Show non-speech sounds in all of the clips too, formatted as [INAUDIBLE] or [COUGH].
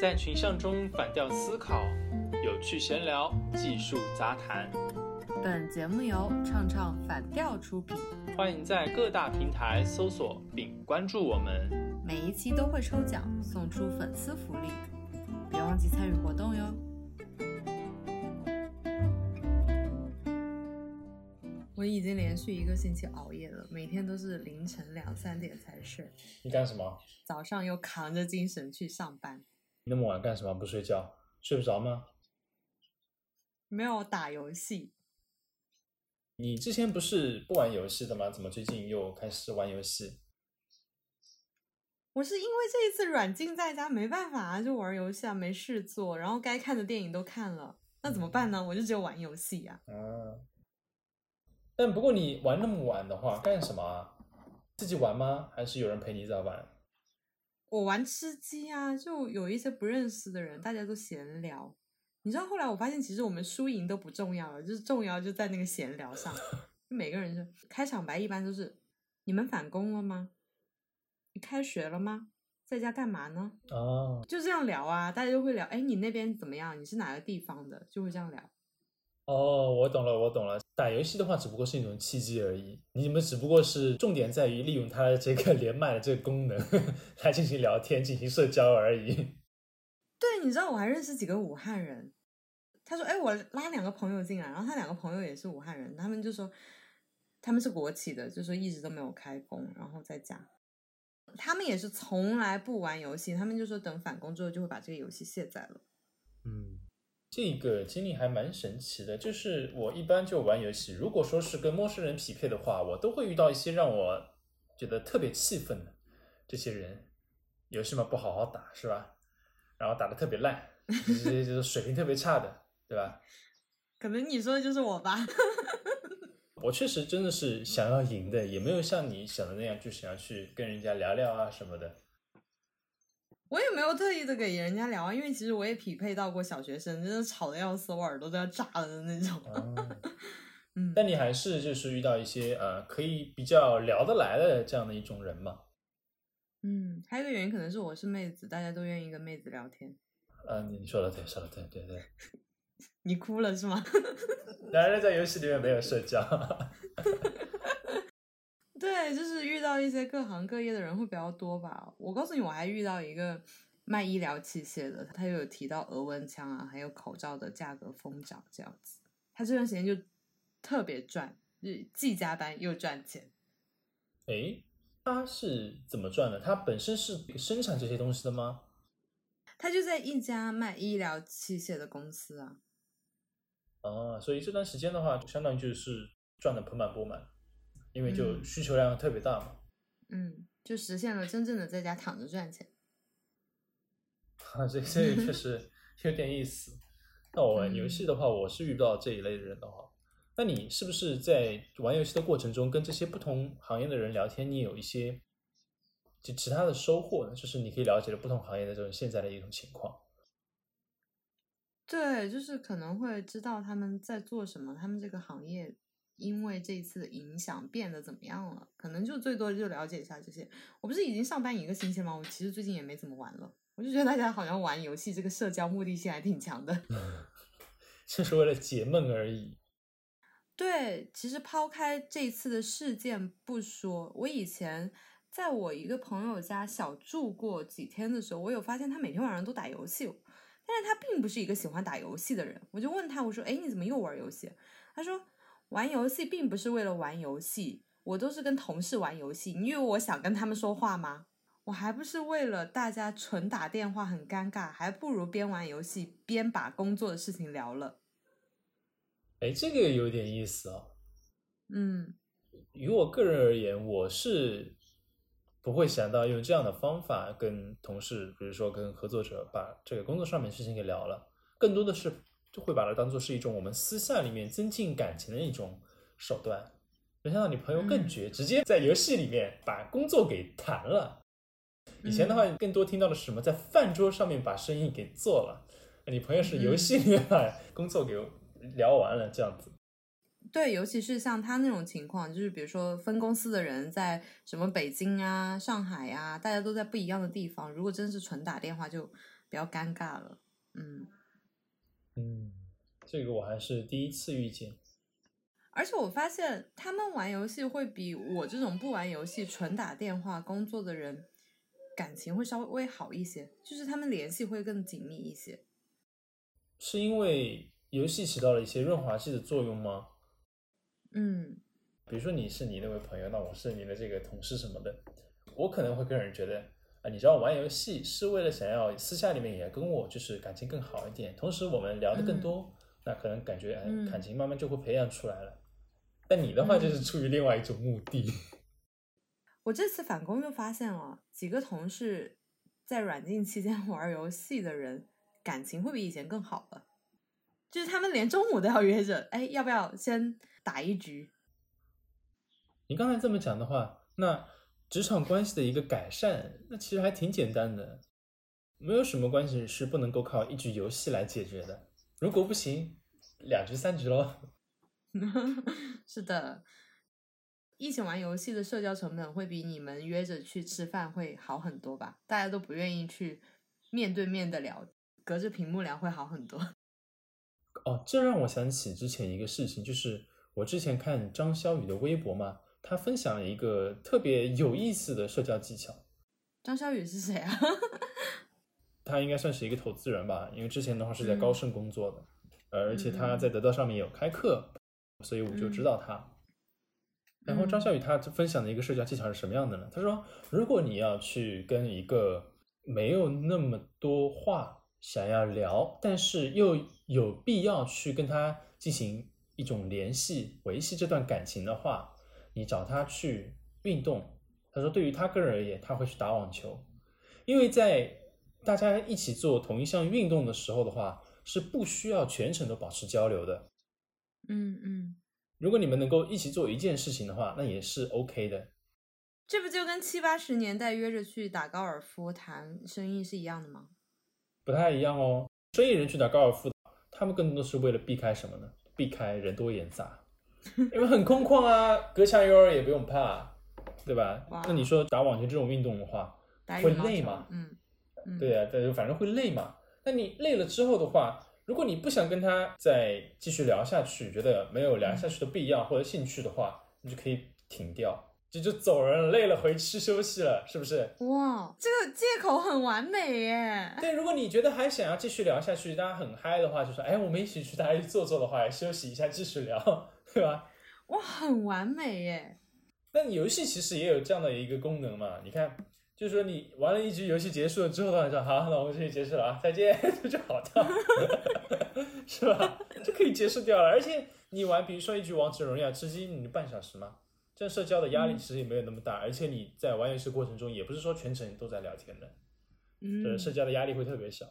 在群像中反调思考，有趣闲聊，技术杂谈。本节目由唱唱反调出品，欢迎在各大平台搜索并关注我们。每一期都会抽奖送出粉丝福利，别忘记参与活动哟。我已经连续一个星期熬夜了，每天都是凌晨两三点才睡，你干什么？早上又扛着精神去上班。你那么晚干什么？不睡觉？睡不着吗？没有打游戏，你之前不是不玩游戏的吗？怎么最近又开始玩游戏？我是因为这一次软禁在家，没办法啊，就玩游戏啊，没事做，然后该看的电影都看了，那怎么办呢？我就只有玩游戏呀、啊。但不过你玩那么晚的话，干什么啊？自己玩吗？还是有人陪你在玩？我玩吃鸡啊，就有一些不认识的人，大家都闲聊。你知道后来我发现，其实我们输赢都不重要了，就是重要就在那个闲聊上。每个人就开场白一般都是：你们返工了吗？你开学了吗？在家干嘛呢？哦，就这样聊啊，大家就会聊。哎，你那边怎么样？你是哪个地方的？就会这样聊。哦，我懂了，我懂了。打游戏的话，只不过是一种契机而已。你们只不过是重点在于利用它的这个连麦的这个功能 [LAUGHS] 来进行聊天、进行社交而已。对，你知道我还认识几个武汉人。他说：“哎，我拉两个朋友进来，然后他两个朋友也是武汉人，他们就说他们是国企的，就说一直都没有开工，然后在家。他们也是从来不玩游戏，他们就说等返工之后就会把这个游戏卸载了。嗯。”这个经历还蛮神奇的，就是我一般就玩游戏，如果说是跟陌生人匹配的话，我都会遇到一些让我觉得特别气愤的这些人，游戏嘛不好好打是吧？然后打的特别烂，这些就是水平特别差的，对吧？可能你说的就是我吧。[LAUGHS] 我确实真的是想要赢的，也没有像你想的那样，就想要去跟人家聊聊啊什么的。我也没有特意的给人家聊啊，因为其实我也匹配到过小学生，真的吵得要死，我耳朵都要炸了的那种。哦、[LAUGHS] 嗯，但你还是就是遇到一些呃可以比较聊得来的这样的一种人嘛。嗯，还有一个原因可能是我是妹子，大家都愿意跟妹子聊天。啊，你说的对，说的对，对对。[LAUGHS] 你哭了是吗？[LAUGHS] 男人在游戏里面没有社交。对，就是遇到一些各行各业的人会比较多吧。我告诉你，我还遇到一个卖医疗器械的，他又有提到额温枪啊，还有口罩的价格疯涨这样子。他这段时间就特别赚，就是既加班又赚钱。诶，他是怎么赚的？他本身是生产这些东西的吗？他就在一家卖医疗器械的公司啊。哦，所以这段时间的话，就相当于就是赚的盆满钵满。因为就需求量特别大嘛，嗯，就实现了真正的在家躺着赚钱。[LAUGHS] 啊，这这个确实 [LAUGHS] 有点意思。那我玩游戏的话，我是遇不到这一类的人的话，那你是不是在玩游戏的过程中跟这些不同行业的人聊天，你有一些就其他的收获呢？就是你可以了解了不同行业的这种现在的一种情况。对，就是可能会知道他们在做什么，他们这个行业。因为这一次的影响变得怎么样了？可能就最多就了解一下这些。我不是已经上班一个星期吗？我其实最近也没怎么玩了。我就觉得大家好像玩游戏这个社交目的性还挺强的，[LAUGHS] 就是为了解闷而已。对，其实抛开这次的事件不说，我以前在我一个朋友家小住过几天的时候，我有发现他每天晚上都打游戏，但是他并不是一个喜欢打游戏的人。我就问他，我说：“哎，你怎么又玩游戏？”他说。玩游戏并不是为了玩游戏，我都是跟同事玩游戏。你以为我想跟他们说话吗？我还不是为了大家纯打电话很尴尬，还不如边玩游戏边把工作的事情聊了。哎，这个有点意思哦。嗯，于我个人而言，我是不会想到用这样的方法跟同事，比如说跟合作者，把这个工作上面事情给聊了，更多的是。就会把它当做是一种我们私下里面增进感情的一种手段。没想到你朋友更绝，直接在游戏里面把工作给谈了。以前的话，更多听到的是什么？在饭桌上面把生意给做了。你朋友是游戏里面把工作给聊完了，这样子。对，尤其是像他那种情况，就是比如说分公司的人在什么北京啊、上海呀、大家都在不一样的地方。如果真是纯打电话，就比较尴尬了。嗯嗯，这个我还是第一次遇见。而且我发现他们玩游戏会比我这种不玩游戏、纯打电话工作的人感情会稍微好一些，就是他们联系会更紧密一些。是因为游戏起到了一些润滑剂的作用吗？嗯，比如说你是你那位朋友，那我是你的这个同事什么的，我可能会个人觉得啊，你知道玩游戏是为了想要私下里面也跟我就是感情更好一点，同时我们聊的更多，那可能感觉感情慢慢就会培养出来了。但你的话就是出于另外一种目的。[LAUGHS] 我这次返工就发现了几个同事在软禁期间 [LAUGHS] 玩游戏的人，感情会比以前更好了。就是他们连中午都要约着，哎，要不要先打一局？你刚才这么讲的话，那职场关系的一个改善，那其实还挺简单的，没有什么关系是不能够靠一局游戏来解决的。如果不行，两局三局喽。[LAUGHS] 是的，一起玩游戏的社交成本会比你们约着去吃饭会好很多吧？大家都不愿意去面对面的聊，隔着屏幕聊会好很多。[LAUGHS] 哦，这让我想起之前一个事情，就是我之前看张潇雨的微博嘛，他分享了一个特别有意思的社交技巧。张小雨是谁啊？[LAUGHS] 他应该算是一个投资人吧，因为之前的话是在嗯高盛工作的，呃而且他在得到上面有开课，所以我就知道他。然后张小雨他分享的一个社交技巧是什么样的呢？他说，如果你要去跟一个没有那么多话想要聊，但是又有必要去跟他进行一种联系、维系这段感情的话，你找他去运动。他说，对于他个人而言，他会去打网球，因为在大家一起做同一项运动的时候的话，是不需要全程都保持交流的。嗯嗯，如果你们能够一起做一件事情的话，那也是 OK 的。这不就跟七八十年代约着去打高尔夫谈生意是一样的吗？不太一样哦。生意人去打高尔夫，他们更多是为了避开什么呢？避开人多眼杂，因为很空旷啊，隔墙有耳也不用怕，对吧？那你说打网球这种运动的话，会累吗嗯嗯，对呀、但是反正会累嘛。那你累了之后的话，如果你不想跟他再继续聊下去，觉得没有聊下去的必要或者兴趣的话，你就可以停掉，这就走人了，累了回去休息了，是不是？哇，这个借口很完美耶。对，如果你觉得还想要继续聊下去，大家很嗨的话，就说，哎，我们一起去大家坐坐的话，休息一下继续聊，对吧？哇，很完美耶。那你游戏其实也有这样的一个功能嘛？你看，就是说你玩了一局游戏结束了之后的话，说好，那我们这局结束了啊，再见，[LAUGHS] 这就好掉，[LAUGHS] 是吧？就可以结束掉了。而且你玩，比如说一局王者荣耀，吃鸡你半小时嘛，这样社交的压力其实也没有那么大，而且你在玩游戏过程中也不是说全程都在聊天的，嗯，呃，社交的压力会特别小。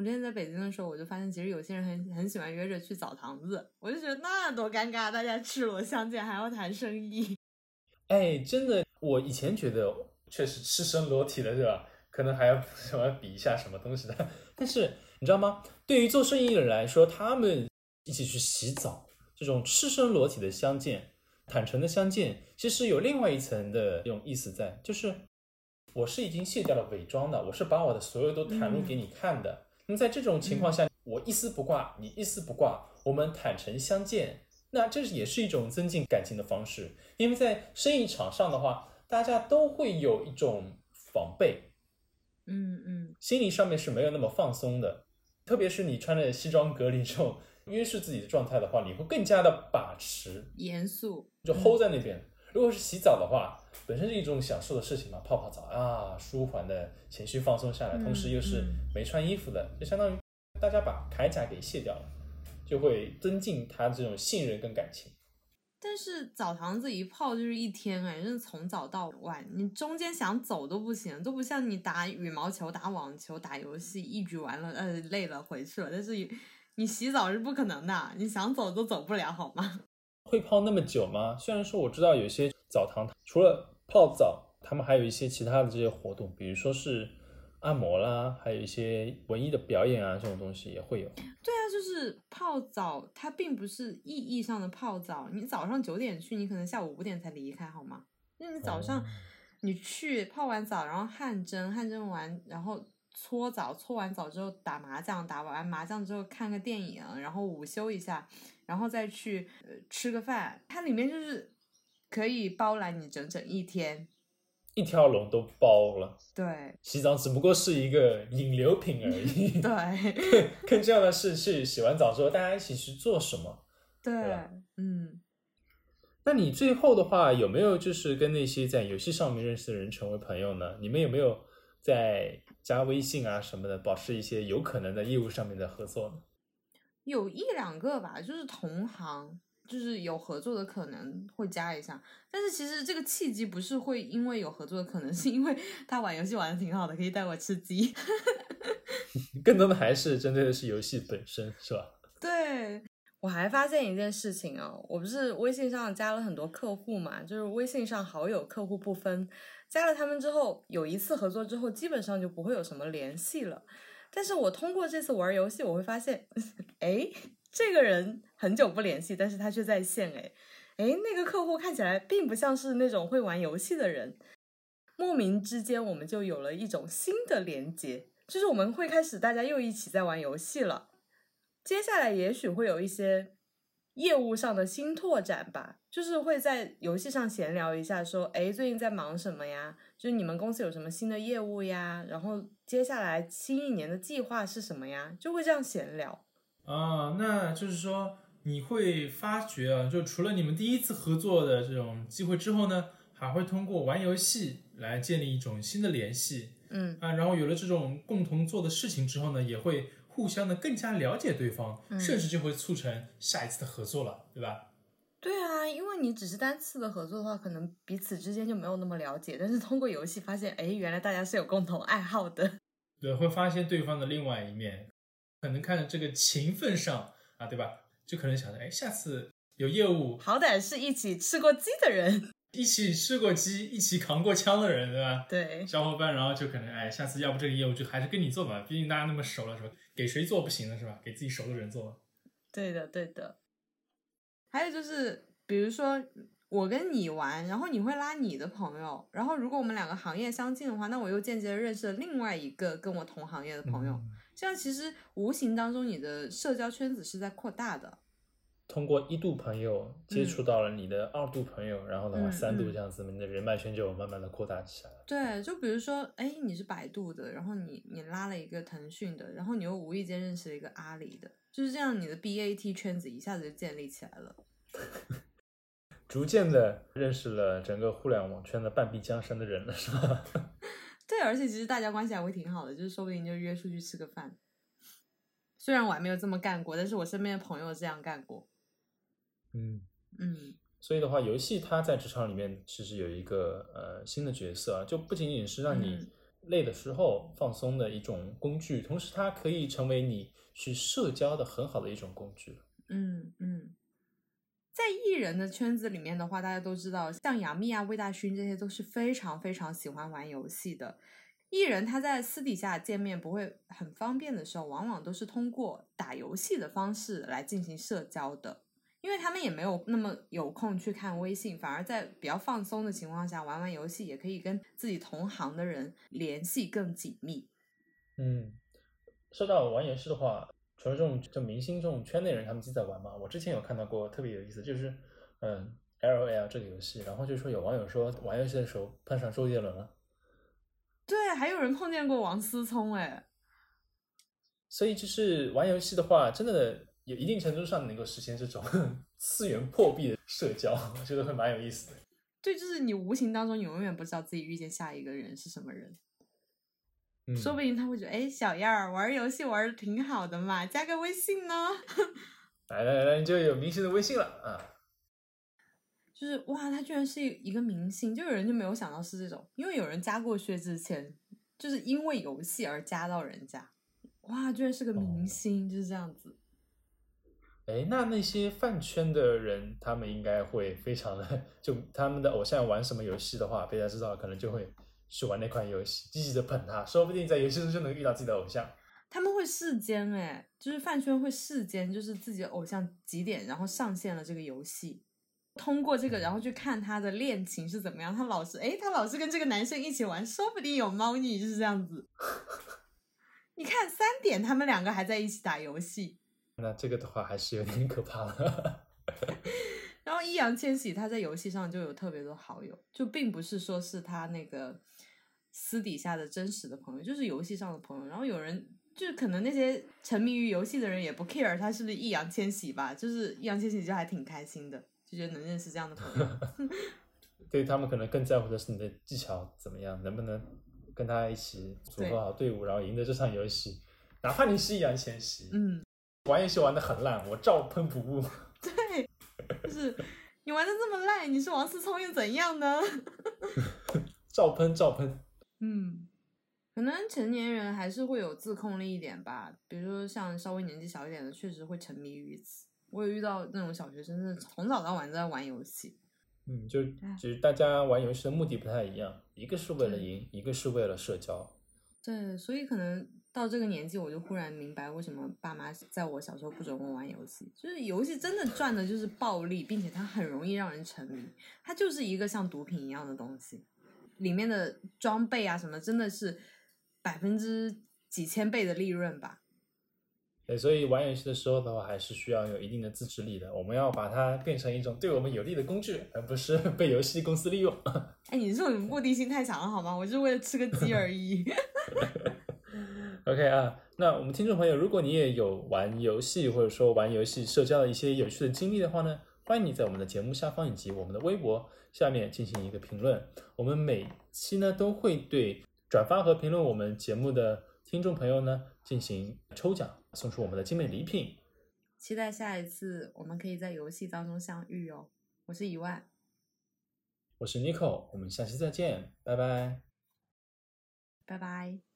我之前在北京的时候，我就发现其实有些人很很喜欢约着去澡堂子，我就觉得那多尴尬，大家赤裸相见还要谈生意。[LAUGHS] 哎，真的，我以前觉得确实赤身裸体的，对吧？可能还要 [LAUGHS] 什么比一下什么东西的。但是你知道吗？对于做生意的人来说，他们一起去洗澡，这种赤身裸体的相见、坦诚的相见，其实有另外一层的这种意思在，就是我是已经卸掉了伪装的，我是把我的所有都袒露给你看的。那么在这种情况下，我一丝不挂，你一丝不挂，我们坦诚相见。那这也是一种增进感情的方式，因为在生意场上的话，大家都会有一种防备，嗯嗯心理上面是没有那么放松的。特别是你穿着西装革履这种约束自己的状态的话，你会更加的把持，严肃，就 hold 在那边。如果是洗澡的话，本身是一种享受的事情嘛，泡泡澡啊，舒缓的情绪放松下来，嗯同时又是嗯没穿衣服的，就相当于大家把铠甲给卸掉了，就会增进他这种信任跟感情。但是澡堂子一泡就是一天哎，真的从早到晚，你中间想走都不行，都不像你打羽毛球、打网球、打游戏，一局完了，呃，累了回去了。但是你洗澡是不可能的，你想走都走不了，好吗？会泡那么久吗？虽然说我知道有些澡堂除了泡澡，他们还有一些其他的这些活动，比如说是按摩啦，还有一些文艺的表演啊，这种东西也会有。对啊，就是泡澡，它并不是意义上的泡澡。你早上九点去，你可能下午五点才离开，好吗？那你早上哦你去泡完澡，然后汗蒸，汗蒸完，然后搓澡，搓完澡之后打麻将，打完麻将之后看个电影，然后午休一下，然后再去呃吃个饭。它里面就是可以包揽你整整一天。一条龙都包了。对洗澡只不过是一个引流品而已。[LAUGHS] 对更重要的是，去洗完澡之后，大家一起去做什么？对吧，嗯，那你最后的话，有没有就是跟那些在游戏上面认识的人成为朋友呢？你们有没有在加微信啊什么的，保持一些有可能的业务上面的合作呢？有一两个吧，就是同行，就是有合作的可能会加一下。但是其实这个契机不是会因为有合作的可能，[LAUGHS] 是因为他玩游戏玩的挺好的，可以带我吃鸡。[LAUGHS] 更多的还是针对的是游戏本身，是吧？[LAUGHS] 对，我还发现一件事情啊，我不是微信上加了很多客户嘛，就是微信上好友客户不分，加了他们之后，有一次合作之后，基本上就不会有什么联系了。但是我通过这次玩游戏，我会发现，哎，这个人很久不联系，但是他却在线，哎，哎，那个客户看起来并不像是那种会玩游戏的人，莫名之间我们就有了一种新的连接，就是我们会开始大家又一起在玩游戏了。接下来也许会有一些业务上的新拓展吧，就是会在游戏上闲聊一下，说，哎，最近在忙什么呀？就是你们公司有什么新的业务呀？然后接下来新一年的计划是什么呀？就会这样闲聊。啊，那就是说你会发觉啊，就除了你们第一次合作的这种机会之后呢，还会通过玩游戏来建立一种新的联系嗯啊，然后有了这种共同做的事情之后呢，也会互相的更加了解对方，嗯甚至就会促成下一次的合作了，对吧？对啊，因为你只是单次的合作的话，可能彼此之间就没有那么了解。但是通过游戏发现，哎，原来大家是有共同爱好的。[LAUGHS] 对，会发现对方的另外一面，可能看着这个情分上啊，对吧？就可能想着，哎，下次有业务，好歹是一起吃过鸡的人。一起吃过鸡，一起扛过枪的人，对吧？对，小伙伴，然后就可能，哎，下次要不这个业务就还是跟你做吧，毕竟大家那么熟了，是吧？给谁做不行了是吧？给自己熟的人做。对的，对的。还有就是，比如说我跟你玩，然后你会拉你的朋友，然后如果我们两个行业相近的话，那我又间接的认识了另外一个跟我同行业的朋友。嗯这样其实无形当中你的社交圈子是在扩大的。通过一度朋友接触到了你的二度朋友，然后的话嗯三度嗯这样子，你的人脉圈就慢慢的扩大起来了。对，就比如说，哎，你是百度的，然后你你拉了一个腾讯的，然后你又无意间认识了一个阿里的，就是这样，你的 BAT 圈子一下子就建立起来了。[LAUGHS] 逐渐的认识了整个互联网圈的半壁江山的人了，是吧？[LAUGHS] 对，而且其实大家关系还会挺好的，就是说不定就约出去吃个饭。虽然我还没有这么干过，但是我身边的朋友这样干过。嗯，嗯。所以的话，游戏它在职场里面其实有一个呃新的角色啊，就不仅仅是让你嗯。累的时候放松的一种工具，同时它可以成为你去社交的很好的一种工具。嗯嗯，在艺人的圈子里面的话，大家都知道，像杨幂啊、魏大勋这些都是非常非常喜欢玩游戏的。艺人他在私底下见面不会很方便的时候，往往都是通过打游戏的方式来进行社交的，因为他们也没有那么有空去看微信，反而在比较放松的情况下玩玩游戏，也可以跟自己同行的人联系更紧密。嗯，说到玩游戏的话，除了这种就明星这种圈内人他们自己在玩嘛，我之前有看到过特别有意思，就是嗯 L O L 这个游戏，然后就说有网友说玩游戏的时候碰上周杰伦了，对，还有人碰见过王思聪，哎，所以就是玩游戏的话，真的有一定程度上能够实现这种 [LAUGHS] 次元破壁的社交，我觉得会蛮有意思的。对，就是你无形当中，你永远不知道自己遇见下一个人是什么人，嗯，说不定他会觉得，哎，小燕儿玩游戏玩的挺好的嘛，加个微信呢。来 [LAUGHS] 来来，就有明星的微信了啊。就是哇，他居然是一个明星，就有人就没有想到是这种，因为有人加过薛之谦，就是因为游戏而加到人家，哇，居然是个明星，就是这样子。哎，那那些饭圈的人，他们应该会非常的，[LAUGHS] 就他们的偶像玩什么游戏的话，被他知道，可能就会去玩那款游戏，积极的捧他，说不定在游戏中就能遇到自己的偶像。他们会世间哎，就是饭圈会世间，就是自己的偶像几点，然后上线了这个游戏，通过这个，然后去看他的恋情是怎么样。他老是哎，他老是跟这个男生一起玩，说不定有猫腻，就是这样子。[LAUGHS] 你看三点，他们两个还在一起打游戏。那这个的话还是有点可怕了。[LAUGHS] 然后易烊千玺他在游戏上就有特别多好友，就并不是说是他那个私底下的真实的朋友，就是游戏上的朋友。然后有人就是可能那些沉迷于游戏的人也不 care 他是不是易烊千玺吧，就是易烊千玺就还挺开心的，就觉得能认识这样的朋友。[LAUGHS] 对他们可能更在乎的是你的技巧怎么样，能不能跟他一起组合好队伍，然后赢得这场游戏。哪怕你是易烊千玺，嗯，玩游戏玩的很烂，我照喷不误。对，就是你玩的这么烂，你是王思聪又怎样呢？[LAUGHS] 照喷照喷。嗯，可能成年人还是会有自控力一点吧，比如说像稍微年纪小一点的，确实会沉迷于此。我有遇到那种小学生，是从早到晚都在玩游戏。嗯，就只是大家玩游戏的目的不太一样，一个是为了赢，一个是为了社交。对，所以可能到这个年纪，我就忽然明白为什么爸妈在我小时候不准我玩游戏，就是游戏真的赚的就是暴利，并且它很容易让人沉迷，它就是一个像毒品一样的东西，里面的装备啊什么真的是百分之几千倍的利润吧。对，所以玩游戏的时候的话，还是需要有一定的自制力的。我们要把它变成一种对我们有利的工具，而不是 [LAUGHS] 被游戏公司利用。哎，你这种目的性太强了好吗？我就是为了吃个鸡而已。[LAUGHS] OK 啊，那我们听众朋友，如果你也有玩游戏或者说玩游戏社交的一些有趣的经历的话呢，欢迎你在我们的节目下方以及我们的微博下面进行一个评论。我们每期呢都会对转发和评论我们节目的听众朋友呢进行抽奖，送出我们的精美礼品。期待下一次我们可以在游戏当中相遇哦。我是一万，我是 Nico，我们下期再见，拜拜。拜拜。